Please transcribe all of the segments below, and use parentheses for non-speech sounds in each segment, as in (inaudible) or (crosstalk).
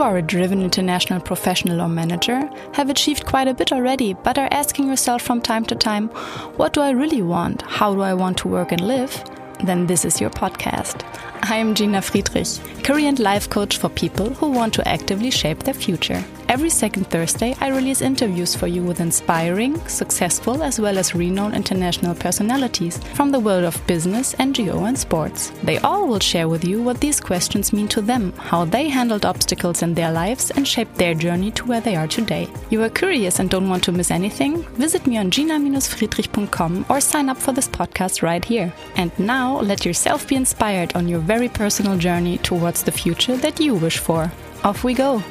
you are a driven international professional or manager, have achieved quite a bit already, but are asking yourself from time to time, what do I really want? How do I want to work and live? Then this is your podcast. I am Gina Friedrich, career and life coach for people who want to actively shape their future. Every second Thursday, I release interviews for you with inspiring, successful, as well as renowned international personalities from the world of business, NGO, and sports. They all will share with you what these questions mean to them, how they handled obstacles in their lives, and shaped their journey to where they are today. You are curious and don't want to miss anything? Visit me on gina-friedrich.com or sign up for this podcast right here. And now, let yourself be inspired on your very personal journey towards the future that you wish for. Off we go!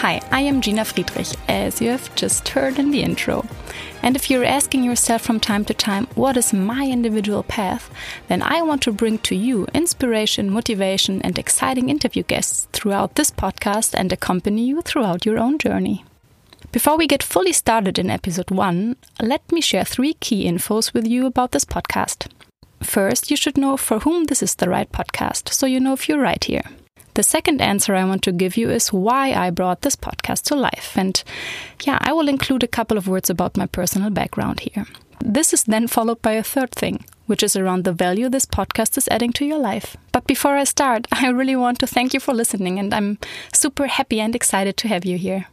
Hi, I am Gina Friedrich, as you have just heard in the intro. And if you're asking yourself from time to time, what is my individual path, then I want to bring to you inspiration, motivation, and exciting interview guests throughout this podcast and accompany you throughout your own journey. Before we get fully started in episode 1, let me share three key infos with you about this podcast. First, you should know for whom this is the right podcast, so you know if you're right here. The second answer I want to give you is why I brought this podcast to life. And yeah, I will include a couple of words about my personal background here. This is then followed by a third thing, which is around the value this podcast is adding to your life. But before I start, (laughs) I really want to thank you for listening, and I'm super happy and excited to have you here.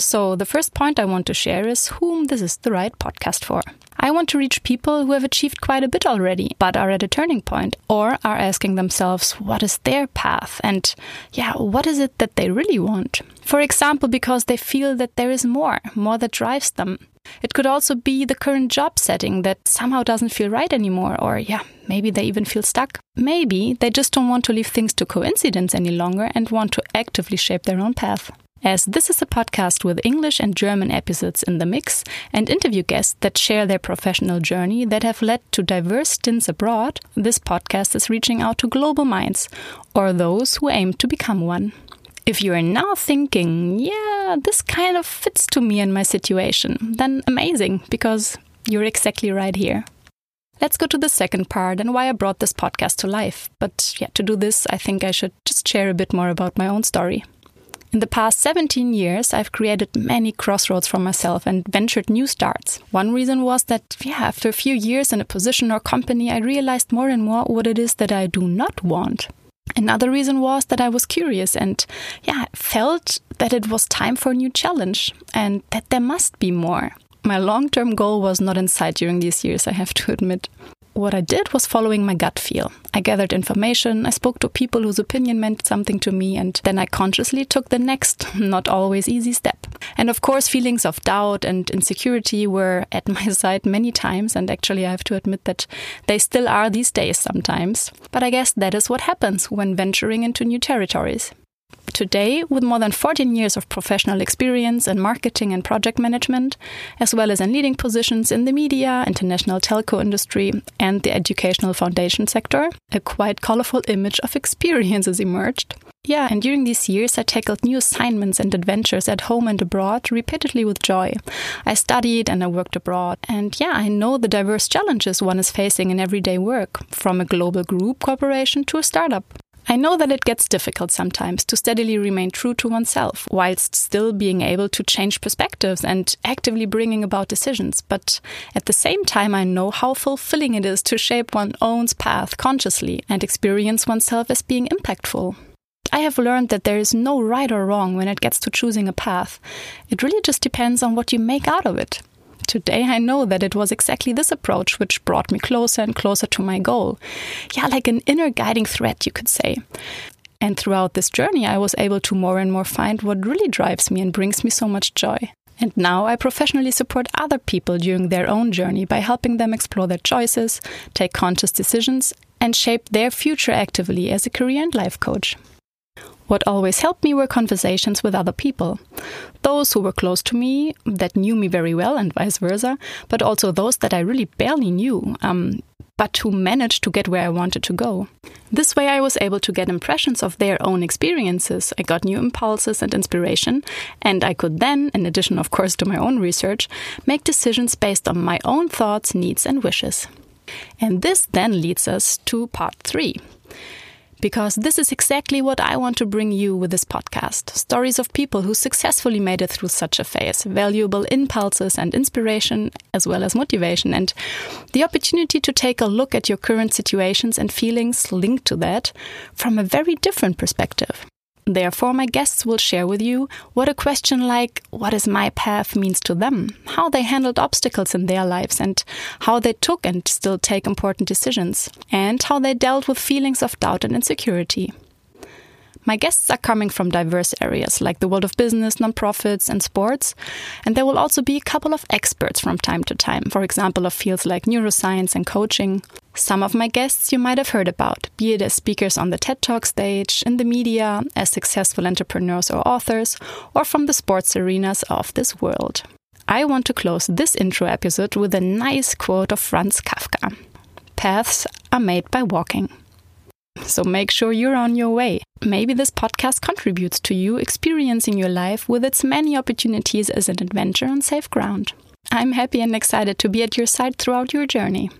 So, the first point I want to share is whom this is the right podcast for. I want to reach people who have achieved quite a bit already, but are at a turning point, or are asking themselves, what is their path? And yeah, what is it that they really want? For example, because they feel that there is more, more that drives them. It could also be the current job setting that somehow doesn't feel right anymore, or yeah, maybe they even feel stuck. Maybe they just don't want to leave things to coincidence any longer and want to actively shape their own path. As this is a podcast with English and German episodes in the mix and interview guests that share their professional journey that have led to diverse stints abroad, this podcast is reaching out to global minds or those who aim to become one. If you are now thinking, yeah, this kind of fits to me and my situation, then amazing, because you're exactly right here. Let's go to the second part and why I brought this podcast to life. But yeah, to do this, I think I should just share a bit more about my own story. In the past 17 years, I've created many crossroads for myself and ventured new starts. One reason was that, yeah, after a few years in a position or company, I realized more and more what it is that I do not want. Another reason was that I was curious and, yeah, felt that it was time for a new challenge and that there must be more. My long term goal was not in sight during these years, I have to admit what I did was following my gut feel. I gathered information, I spoke to people whose opinion meant something to me, and then I consciously took the next, (laughs) not always easy step. And of course, feelings of doubt and insecurity were at my (laughs) side many times, and actually, I have to admit that they still are these days sometimes. But I guess that is what happens when venturing into new territories. Today, with more than 14 years of professional experience in marketing and project management, as well as in leading positions in the media, international telco industry, and the educational foundation sector, a quite colorful image of experience has emerged. Yeah, and during these years, I tackled new assignments and adventures at home and abroad repeatedly with joy. I studied and I worked abroad. And yeah, I know the diverse challenges one is facing in everyday work, from a global group corporation to a startup. I know that it gets difficult sometimes to steadily remain true to oneself whilst still being able to change perspectives and actively bringing about decisions. But at the same time, I know how fulfilling it is to shape one's own path consciously and experience oneself as being impactful. I have learned that there is no right or wrong when it gets to choosing a path. It really just depends on what you make out of it. Today, I know that it was exactly this approach which brought me closer and closer to my goal. Yeah, like an inner guiding thread, you could say. And throughout this journey, I was able to more and more find what really drives me and brings me so much joy. And now I professionally support other people during their own journey by helping them explore their choices, take conscious decisions, and shape their future actively as a career and life coach. What always helped me were conversations with other people. Those who were close to me, that knew me very well, and vice versa, but also those that I really barely knew, um, but who managed to get where I wanted to go. This way, I was able to get impressions of their own experiences. I got new impulses and inspiration, and I could then, in addition, of course, to my own research, make decisions based on my own thoughts, needs, and wishes. And this then leads us to part three because this is exactly what I want to bring you with this podcast. Stories of people who successfully made it through such a phase, valuable impulses and inspiration, as well as motivation, and the opportunity to take a look at your current situations and feelings linked to that from a very different perspective. Therefore, my guests will share with you what a question like, What is my path means to them, how they handled obstacles in their lives, and how they took and still take important decisions, and how they dealt with feelings of doubt and insecurity. My guests are coming from diverse areas like the world of business, nonprofits, and sports. And there will also be a couple of experts from time to time, for example, of fields like neuroscience and coaching. Some of my guests you might have heard about, be it as speakers on the TED Talk stage, in the media, as successful entrepreneurs or authors, or from the sports arenas of this world. I want to close this intro episode with a nice quote of Franz Kafka Paths are made by walking. So make sure you're on your way. Maybe this podcast contributes to you experiencing your life with its many opportunities as an adventure on safe ground. I'm happy and excited to be at your side throughout your journey.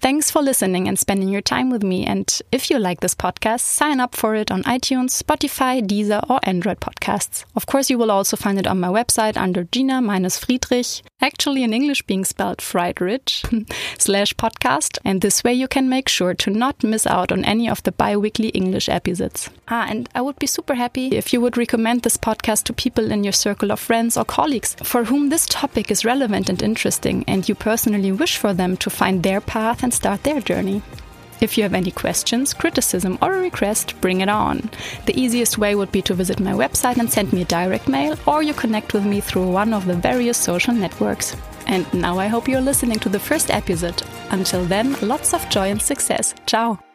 Thanks for listening and spending your time with me. And if you like this podcast, sign up for it on iTunes, Spotify, Deezer, or Android podcasts. Of course, you will also find it on my website under Gina minus Friedrich, actually in English being spelled Friedrich, (laughs) slash podcast. And this way you can make sure to not miss out on any of the bi weekly English episodes. Ah, and I would be super happy if you would recommend this podcast to people in your circle of friends or colleagues for whom this topic is relevant and interesting, and you personally wish for them to find their path and start their journey. If you have any questions, criticism, or a request, bring it on. The easiest way would be to visit my website and send me a direct mail, or you connect with me through one of the various social networks. And now I hope you're listening to the first episode. Until then, lots of joy and success. Ciao!